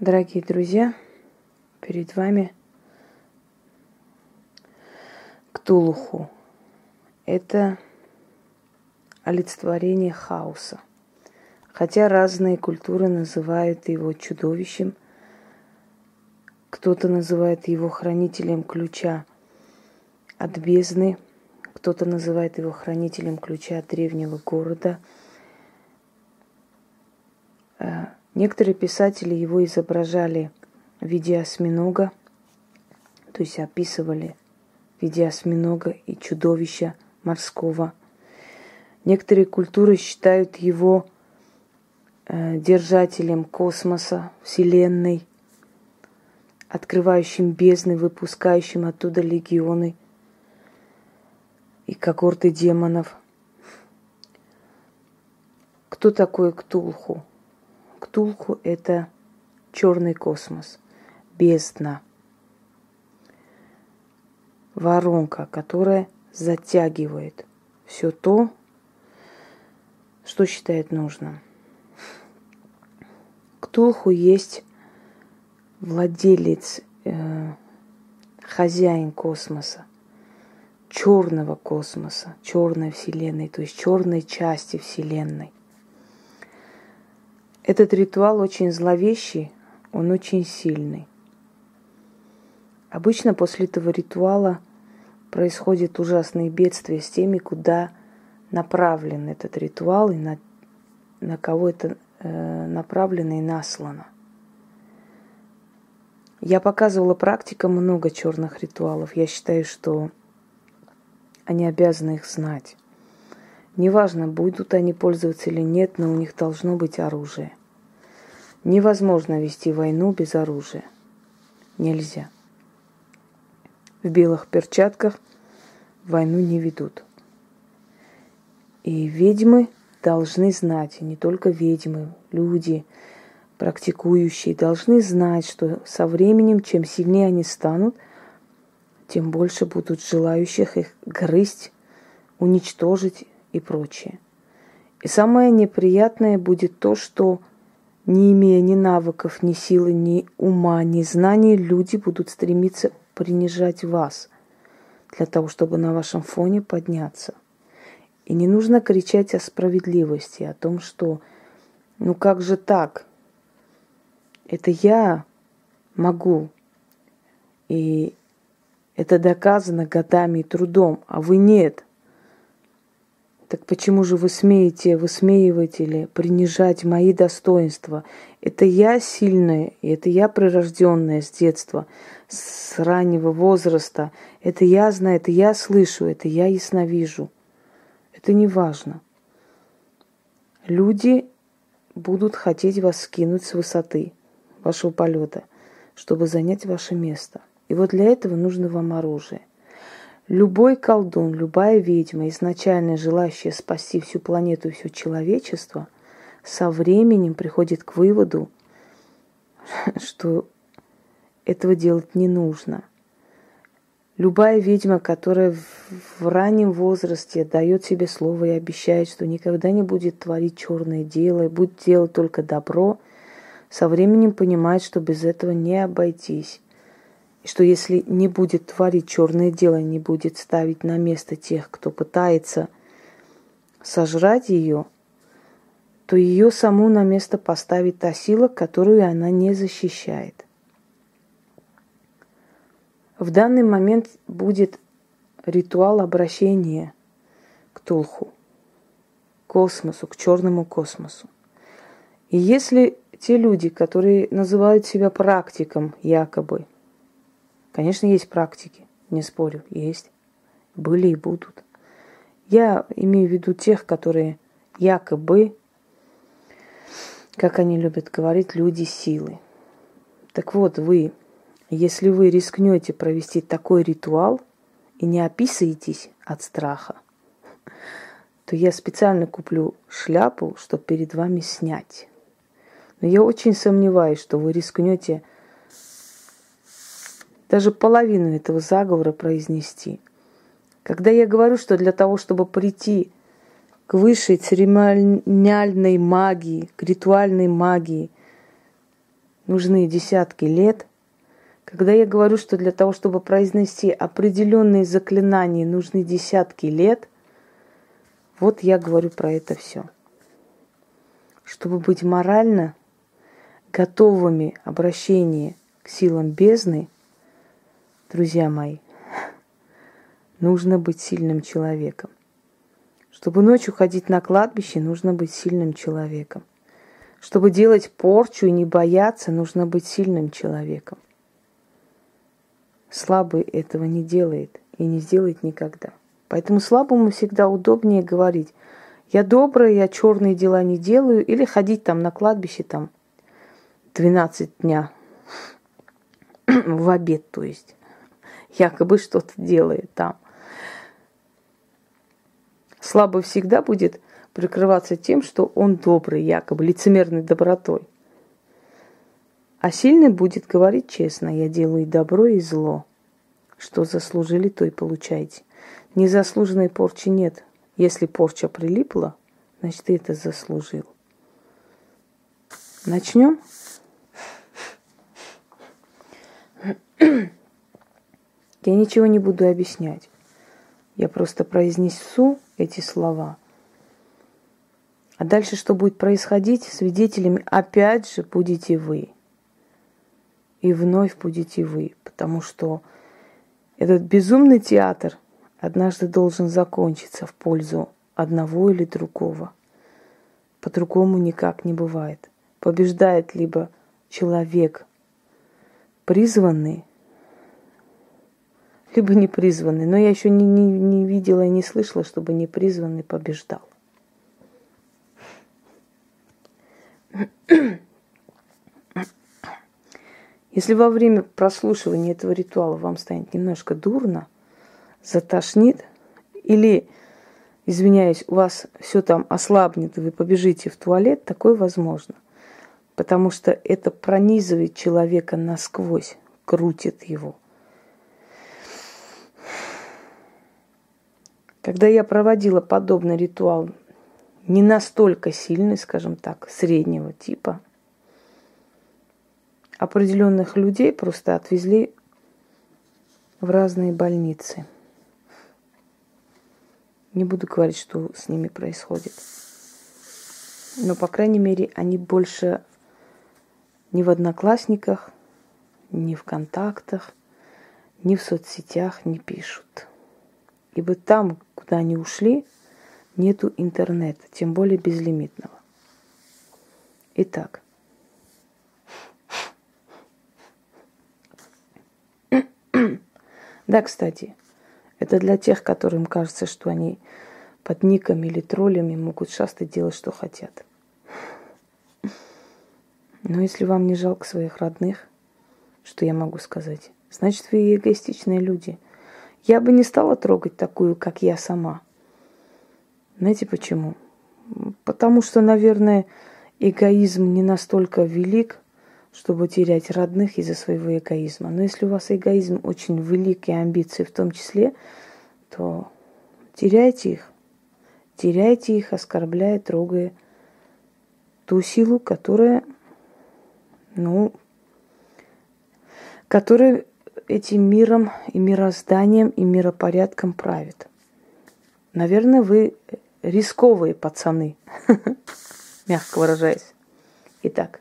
Дорогие друзья, перед вами Ктулуху. Это олицетворение хаоса. Хотя разные культуры называют его чудовищем, кто-то называет его хранителем ключа от бездны, кто-то называет его хранителем ключа от древнего города – э, Некоторые писатели его изображали в виде осьминога, то есть описывали в виде осьминога и чудовища морского. Некоторые культуры считают его э, держателем космоса, Вселенной, открывающим бездны, выпускающим оттуда легионы и когорты демонов. Кто такой Ктулху? Ктулху – это черный космос, бездна, воронка, которая затягивает все то, что считает нужным. Ктулху есть владелец, э, хозяин космоса, черного космоса, черной вселенной, то есть черной части вселенной. Этот ритуал очень зловещий, он очень сильный. Обычно после этого ритуала происходят ужасные бедствия с теми, куда направлен этот ритуал и на, на кого это э, направлено и наслано. Я показывала практикам много черных ритуалов. Я считаю, что они обязаны их знать. Неважно, будут они пользоваться или нет, но у них должно быть оружие. Невозможно вести войну без оружия. Нельзя. В белых перчатках войну не ведут. И ведьмы должны знать, и не только ведьмы, люди, практикующие, должны знать, что со временем, чем сильнее они станут, тем больше будут желающих их грызть, уничтожить и прочее. И самое неприятное будет то, что не имея ни навыков, ни силы, ни ума, ни знаний, люди будут стремиться принижать вас для того, чтобы на вашем фоне подняться. И не нужно кричать о справедливости, о том, что ну как же так? Это я могу. И это доказано годами и трудом, а вы нет – так почему же вы смеете высмеивать или принижать мои достоинства? Это я сильная, и это я прирожденная с детства, с раннего возраста. Это я знаю, это я слышу, это я ясновижу. Это не важно. Люди будут хотеть вас скинуть с высоты вашего полета, чтобы занять ваше место. И вот для этого нужно вам оружие. Любой колдун, любая ведьма, изначально желающая спасти всю планету и все человечество, со временем приходит к выводу, что этого делать не нужно. Любая ведьма, которая в раннем возрасте дает себе слово и обещает, что никогда не будет творить черное дело и будет делать только добро, со временем понимает, что без этого не обойтись. Что если не будет творить черное дело, не будет ставить на место тех, кто пытается сожрать ее, то ее саму на место поставит та сила, которую она не защищает. В данный момент будет ритуал обращения к Тулху, к космосу, к черному космосу. И если те люди, которые называют себя практиком якобы, Конечно, есть практики, не спорю, есть. Были и будут. Я имею в виду тех, которые якобы, как они любят говорить, люди силы. Так вот, вы, если вы рискнете провести такой ритуал и не описываетесь от страха, то я специально куплю шляпу, чтобы перед вами снять. Но я очень сомневаюсь, что вы рискнете даже половину этого заговора произнести. Когда я говорю, что для того, чтобы прийти к высшей церемониальной магии, к ритуальной магии, нужны десятки лет, когда я говорю, что для того, чтобы произнести определенные заклинания, нужны десятки лет, вот я говорю про это все. Чтобы быть морально готовыми обращения к силам бездны, друзья мои, нужно быть сильным человеком. Чтобы ночью ходить на кладбище, нужно быть сильным человеком. Чтобы делать порчу и не бояться, нужно быть сильным человеком. Слабый этого не делает и не сделает никогда. Поэтому слабому всегда удобнее говорить, я добрый, я черные дела не делаю, или ходить там на кладбище там 12 дня в обед, то есть якобы что-то делает там. Слабый всегда будет прикрываться тем, что он добрый, якобы лицемерной добротой. А сильный будет говорить честно, я делаю и добро, и зло. Что заслужили, то и получайте. Незаслуженной порчи нет. Если порча прилипла, значит, ты это заслужил. Начнем? Я ничего не буду объяснять. Я просто произнесу эти слова. А дальше что будет происходить? Свидетелями опять же будете вы. И вновь будете вы. Потому что этот безумный театр однажды должен закончиться в пользу одного или другого. По-другому никак не бывает. Побеждает либо человек, призванный либо непризванный. Но я еще не, не, не видела и не слышала, чтобы непризванный побеждал. Если во время прослушивания этого ритуала вам станет немножко дурно, затошнит, или, извиняюсь, у вас все там ослабнет, и вы побежите в туалет, такое возможно. Потому что это пронизывает человека насквозь, крутит его – Когда я проводила подобный ритуал, не настолько сильный, скажем так, среднего типа, определенных людей просто отвезли в разные больницы. Не буду говорить, что с ними происходит. Но, по крайней мере, они больше ни в одноклассниках, ни в контактах, ни в соцсетях не пишут. Ибо там, куда они ушли, нету интернета, тем более безлимитного. Итак, да, кстати, это для тех, которым кажется, что они под никами или троллями могут шастать, делать, что хотят. Но если вам не жалко своих родных, что я могу сказать? Значит, вы эгоистичные люди – я бы не стала трогать такую, как я сама. Знаете почему? Потому что, наверное, эгоизм не настолько велик, чтобы терять родных из-за своего эгоизма. Но если у вас эгоизм очень велик и амбиции в том числе, то теряйте их. Теряйте их, оскорбляя, трогая ту силу, которая, ну, которая этим миром и мирозданием и миропорядком правит. Наверное, вы рисковые пацаны, мягко выражаясь. Итак.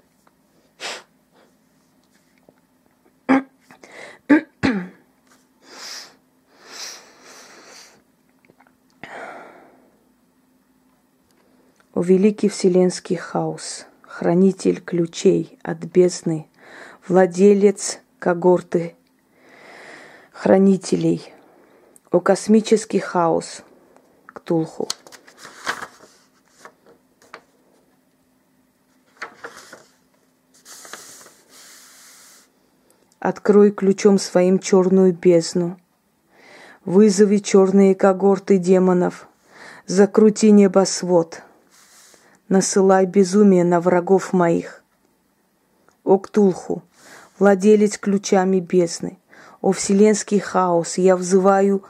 О великий вселенский хаос, хранитель ключей от бездны, владелец когорты хранителей, о космический хаос Ктулху. Открой ключом своим черную бездну. Вызови черные когорты демонов. Закрути небосвод. Насылай безумие на врагов моих. О Ктулху, владелец ключами бездны, о вселенский хаос, я взываю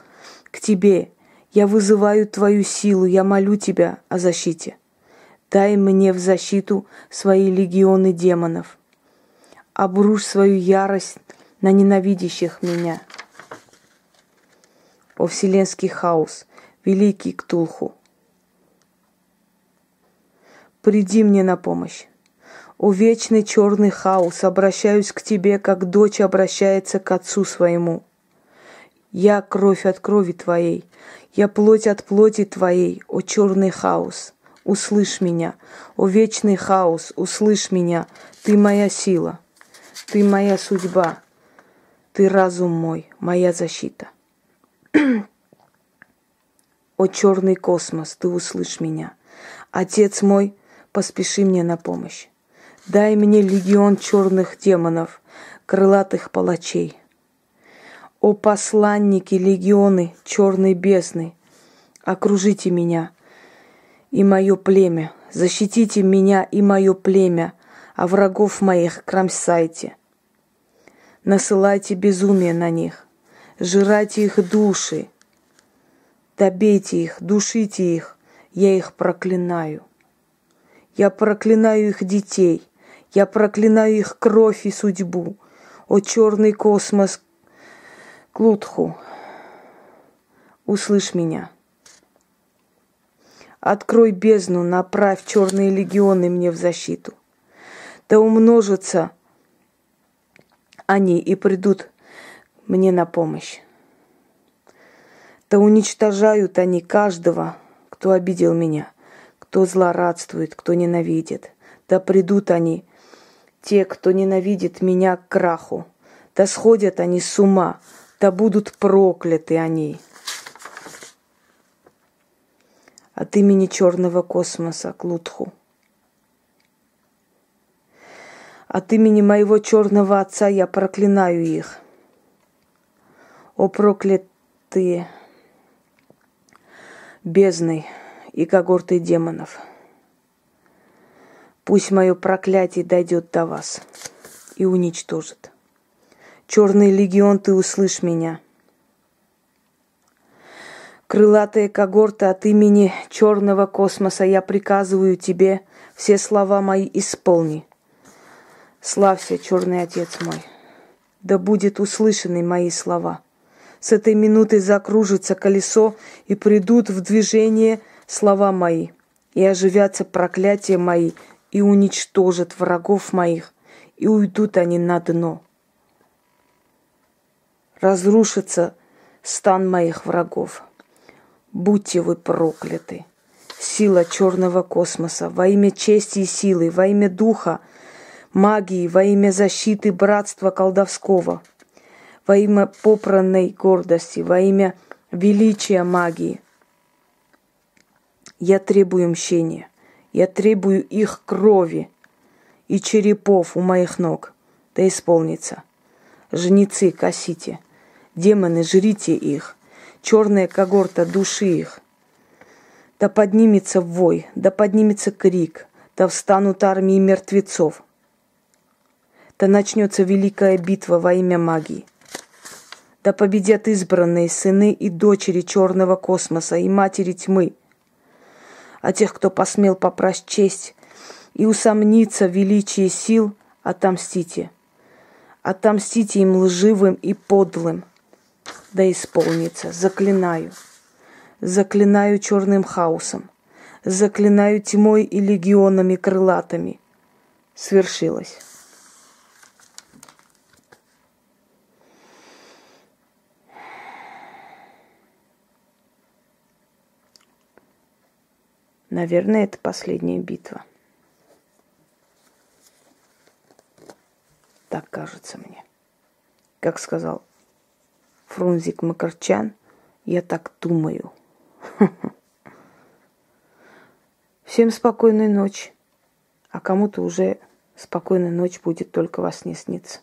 к Тебе, я вызываю Твою силу, я молю Тебя о защите. Дай мне в защиту свои легионы демонов. обрушь свою ярость на ненавидящих меня. О вселенский хаос, великий Ктулху, приди мне на помощь. О вечный черный хаос, обращаюсь к тебе, как дочь обращается к отцу своему. Я кровь от крови твоей, я плоть от плоти твоей, о черный хаос, услышь меня, о вечный хаос, услышь меня, ты моя сила, ты моя судьба, ты разум мой, моя защита. О черный космос, ты услышь меня. Отец мой, поспеши мне на помощь. Дай мне легион черных демонов, крылатых палачей. О посланники легионы черной бездны, окружите меня и мое племя, защитите меня и мое племя, а врагов моих кромсайте. Насылайте безумие на них, жирайте их души, добейте их, душите их, я их проклинаю. Я проклинаю их детей, я проклинаю их кровь и судьбу. О черный космос, Клутху, услышь меня. Открой бездну, направь черные легионы мне в защиту. Да умножатся они и придут мне на помощь. Да уничтожают они каждого, кто обидел меня, кто злорадствует, кто ненавидит. Да придут они те, кто ненавидит меня к краху. Да сходят они с ума, да будут прокляты они. От имени черного космоса Клутху. От имени моего черного отца я проклинаю их. О проклятые бездны и когорты демонов – Пусть мое проклятие дойдет до вас и уничтожит. Черный легион, ты услышь меня. Крылатая когорта от имени черного космоса, я приказываю тебе все слова мои исполни. Славься, черный отец мой. Да будет услышаны мои слова. С этой минуты закружится колесо, и придут в движение слова мои, и оживятся проклятия мои, и уничтожат врагов моих, и уйдут они на дно. Разрушится стан моих врагов. Будьте вы прокляты. Сила черного космоса, во имя чести и силы, во имя духа, магии, во имя защиты братства колдовского, во имя попранной гордости, во имя величия магии. Я требую мщения. Я требую их крови и черепов у моих ног. Да исполнится. Женицы, косите. Демоны, жрите их. Черная когорта, души их. Да поднимется вой, да поднимется крик, да встанут армии мертвецов. Да начнется великая битва во имя магии. Да победят избранные сыны и дочери черного космоса и матери тьмы – а тех, кто посмел попрасть честь и усомниться в величии сил, отомстите. Отомстите им лживым и подлым. Да исполнится, заклинаю. Заклинаю черным хаосом. Заклинаю тьмой и легионами крылатыми. Свершилось. Наверное, это последняя битва. Так кажется мне. Как сказал Фрунзик Макарчан, я так думаю. Всем спокойной ночи. А кому-то уже спокойная ночь будет только во сне сниться.